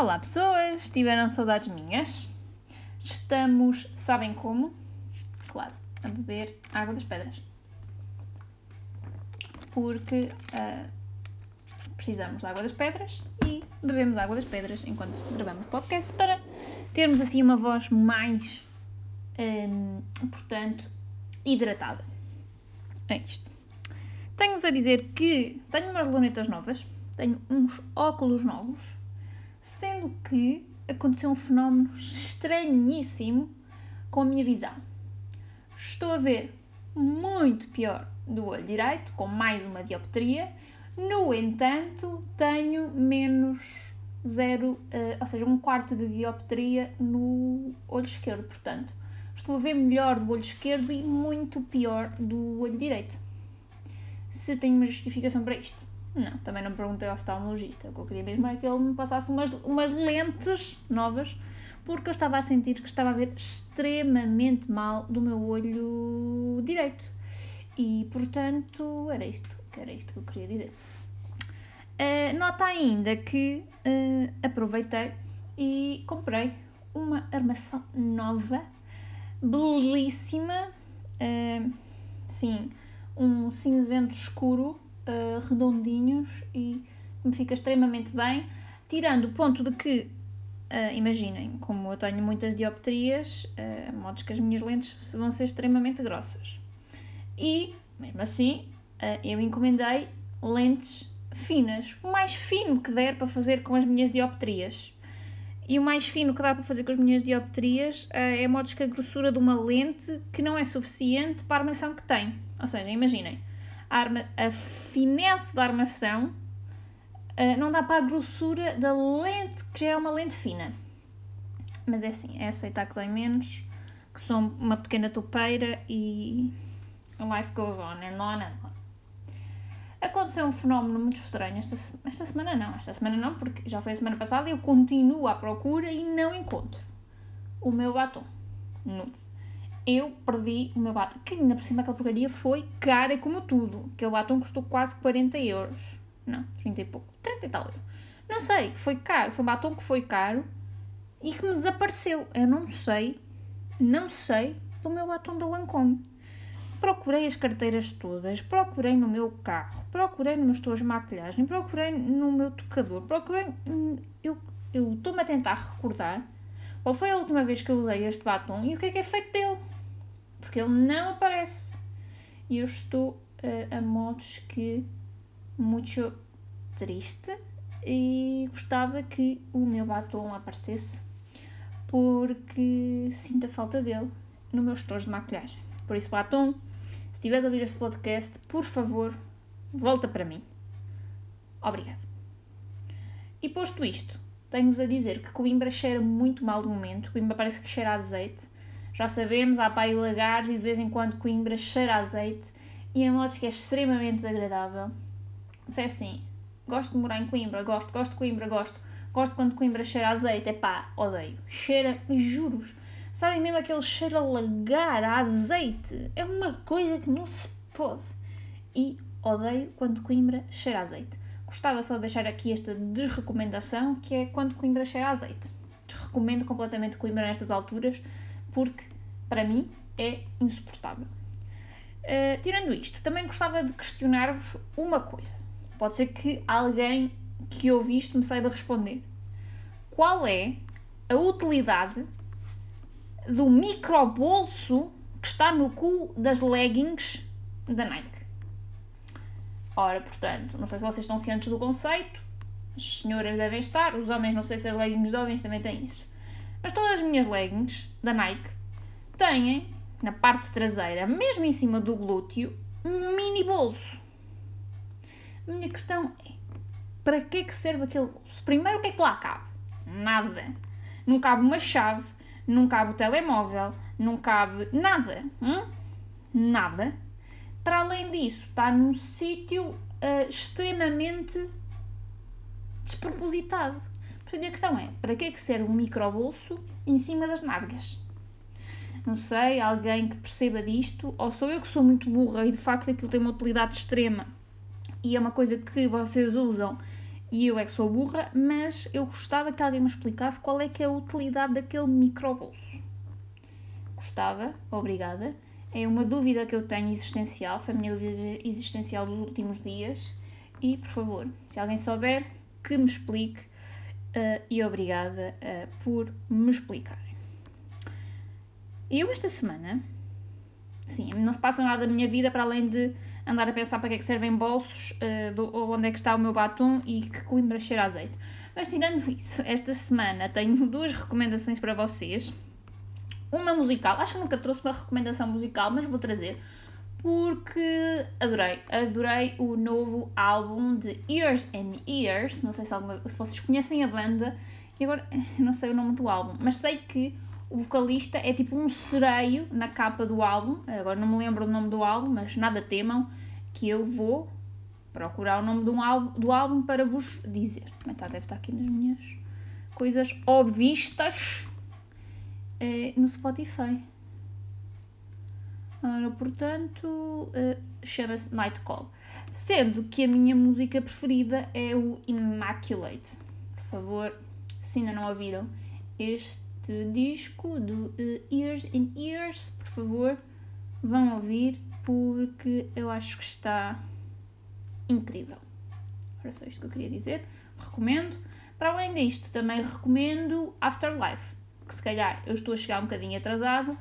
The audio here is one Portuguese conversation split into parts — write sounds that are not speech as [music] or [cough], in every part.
Olá pessoas, tiveram saudades minhas? Estamos, sabem como? Claro, a beber água das pedras. Porque uh, precisamos de água das pedras e bebemos água das pedras enquanto gravamos podcast para termos assim uma voz mais, um, portanto, hidratada. É isto. Tenho-vos a dizer que tenho umas lunetas novas, tenho uns óculos novos, sendo que aconteceu um fenómeno estranhíssimo com a minha visão. Estou a ver muito pior do olho direito, com mais uma dioptria, no entanto, tenho menos zero, uh, ou seja, um quarto de dioptria no olho esquerdo, portanto, estou a ver melhor do olho esquerdo e muito pior do olho direito. Se tenho uma justificação para isto? Não, também não perguntei ao oftalmologista. O que eu queria mesmo é que ele me passasse umas, umas lentes novas, porque eu estava a sentir que estava a ver extremamente mal do meu olho direito. E, portanto, era isto, era isto que eu queria dizer. Uh, nota ainda que uh, aproveitei e comprei uma armação nova, belíssima, uh, sim, um cinzento escuro, redondinhos e me fica extremamente bem, tirando o ponto de que, imaginem, como eu tenho muitas dioptrias, uh, modos que as minhas lentes vão ser extremamente grossas. E, mesmo assim, eu encomendei lentes finas, o mais fino que der para fazer com as minhas dioptrias. E o mais fino que dá para fazer com as minhas dioptrias uh, é modos que a grossura de uma lente que não é suficiente para a armação que tem. Ou seja, imaginem, a, arma, a finesse da armação uh, não dá para a grossura da lente que já é uma lente fina. Mas é assim, é aceitar que dói menos, que sou uma pequena topeira e life goes on and on and on. Aconteceu um fenómeno muito estranho esta, esta semana não, esta semana não, porque já foi a semana passada e eu continuo à procura e não encontro o meu batom novo. Eu perdi o meu batom, que ainda por cima aquela porcaria foi cara como tudo. Aquele batom custou quase 40 euros. Não, 30 e pouco, 30 e tal euros. Não sei, foi caro, foi um batom que foi caro e que me desapareceu. Eu não sei, não sei do meu batom da Lancôme. Procurei as carteiras todas, procurei no meu carro, procurei no meu estojo de maquilhagem, procurei no meu tocador, procurei. Eu estou-me a tentar recordar qual foi a última vez que eu usei este batom e o que é que é feito dele. Porque ele não aparece. E eu estou uh, a modos que muito triste e gostava que o meu batom aparecesse porque sinto a falta dele no meu estojo de maquilhagem. Por isso, batom se estiveres a ouvir este podcast, por favor, volta para mim. Obrigado. E posto isto, tenho-vos a dizer que Coimbra cheira muito mal de momento. Coimbra parece que cheira a azeite. Já sabemos, há pai lagar e de vez em quando Coimbra cheira a azeite. E a modos que é extremamente desagradável. Mas é assim, gosto de morar em Coimbra, gosto, gosto de Coimbra, gosto. Gosto quando Coimbra cheira a azeite, é pá, odeio. Cheira, juros, Sabem mesmo aquele cheiro a lagar, a azeite? É uma coisa que não se pode. E odeio quando Coimbra cheira a azeite. Gostava só de deixar aqui esta desrecomendação, que é quando Coimbra cheira a azeite. Desrecomendo completamente Coimbra nestas alturas, porque, para mim, é insuportável. Uh, tirando isto, também gostava de questionar-vos uma coisa. Pode ser que alguém que ouve isto me saiba responder. Qual é a utilidade do microbolso que está no cu das leggings da Nike. Ora, portanto, não sei se vocês estão cientes do conceito, as senhoras devem estar, os homens, não sei se as leggings de homens também têm isso. Mas todas as minhas leggings da Nike têm, na parte traseira, mesmo em cima do glúteo, um mini bolso. A minha questão é: para que é que serve aquele bolso? Primeiro, o que é que lá cabe? Nada. Não cabe uma chave, não cabe o telemóvel, não cabe nada. Hum? Nada. Para além disso, está num sítio uh, extremamente despropositado. Portanto, a questão é: para que é que serve um microbolso em cima das nádegas? Não sei, alguém que perceba disto, ou sou eu que sou muito burra e de facto aquilo tem uma utilidade extrema e é uma coisa que vocês usam e eu é que sou burra, mas eu gostava que alguém me explicasse qual é que é a utilidade daquele microbolso. Gostava, obrigada. É uma dúvida que eu tenho existencial, foi a minha dúvida existencial dos últimos dias. E, por favor, se alguém souber, que me explique uh, e obrigada uh, por me explicarem. Eu, esta semana, sim, não se passa nada da minha vida para além de andar a pensar para que é que servem bolsos, uh, do, onde é que está o meu batom e que Coimbra cheira a azeite. Mas tirando isso, esta semana tenho duas recomendações para vocês. Uma musical, acho que nunca trouxe uma recomendação musical, mas vou trazer porque adorei, adorei o novo álbum de Years and Years. Não sei se, alguma, se vocês conhecem a banda, e agora [laughs] não sei o nome do álbum, mas sei que o vocalista é tipo um sereio na capa do álbum. Agora não me lembro do nome do álbum, mas nada temam que eu vou procurar o nome do álbum, do álbum para vos dizer. Também está, deve estar aqui nas minhas coisas obvistas eh, no Spotify. Ora, portanto, uh, chama-se Night Call. Sendo que a minha música preferida é o Immaculate. Por favor, se ainda não ouviram este disco do uh, Years and Years, por favor, vão ouvir porque eu acho que está incrível. Era só isto que eu queria dizer. Recomendo. Para além disto, também recomendo Afterlife, que se calhar eu estou a chegar um bocadinho atrasado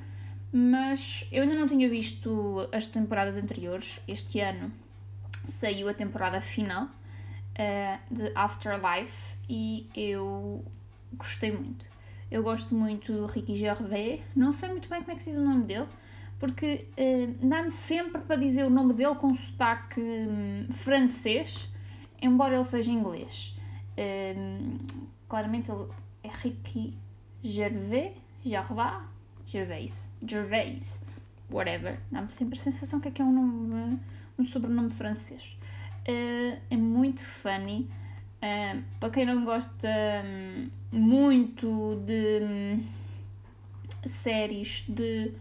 mas eu ainda não tinha visto as temporadas anteriores. Este ano saiu a temporada final uh, de Afterlife e eu gostei muito. Eu gosto muito do Ricky Gervais, não sei muito bem como é que se diz o nome dele, porque uh, dá-me sempre para dizer o nome dele com sotaque um, francês, embora ele seja inglês. Uh, claramente ele é Ricky Gervais, Gervais, Gervais, Gervais, whatever. Dá-me sempre a sensação que é que é um nome, um sobrenome francês. Uh, é muito funny. Uh, para quem não gosta um, muito de um, séries de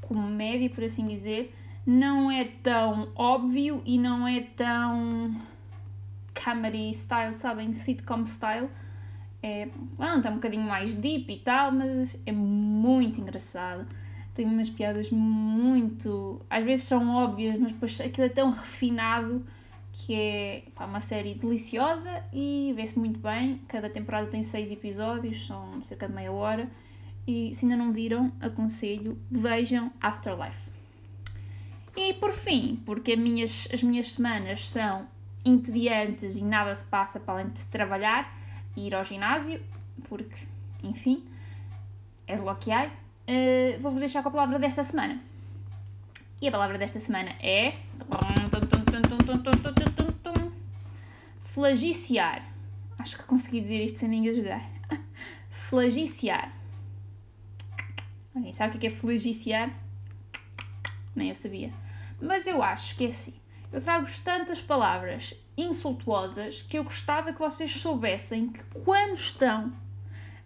comédia, por assim dizer, não é tão óbvio e não é tão comedy style, sabem? Sitcom style é, pronto, é um bocadinho mais deep e tal, mas é muito engraçado. Tem umas piadas muito. às vezes são óbvias, mas depois aquilo é tão refinado que é pá, uma série deliciosa e vê-se muito bem. Cada temporada tem seis episódios, são cerca de meia hora. E se ainda não viram, aconselho, vejam Afterlife. E por fim, porque as minhas, as minhas semanas são entediantes e nada se passa para além de trabalhar, ir ao ginásio, porque, enfim, é o que há. Uh, Vou-vos deixar com a palavra desta semana. E a palavra desta semana é. Flagiciar. Acho que consegui dizer isto sem me engasgar. [laughs] Flagiciar. Alguém sabe o que é flagiciar? Nem eu sabia. Mas eu acho que é assim. Eu trago-vos tantas palavras insultuosas que eu gostava que vocês soubessem que quando estão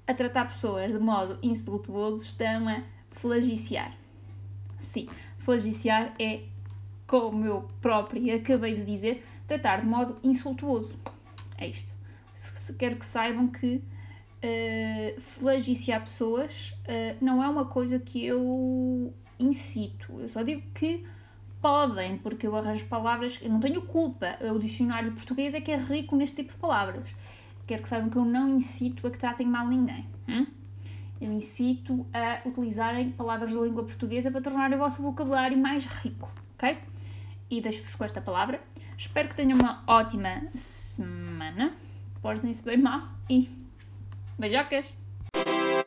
a tratar pessoas de modo insultuoso, estão a flagiciar. Sim, flagiciar é, como eu própria acabei de dizer, tratar de modo insultuoso. É isto. Quero que saibam que uh, flagiciar pessoas uh, não é uma coisa que eu incito. Eu só digo que podem, porque eu arranjo palavras, eu não tenho culpa. O dicionário português é que é rico neste tipo de palavras. Quero que saibam que eu não incito a que tratem mal ninguém. Hum? Eu incito a utilizarem palavras da língua portuguesa para tornar o vosso vocabulário mais rico, ok? E deixo-vos com esta palavra. Espero que tenham uma ótima semana. Portem-se bem mal e beijocas!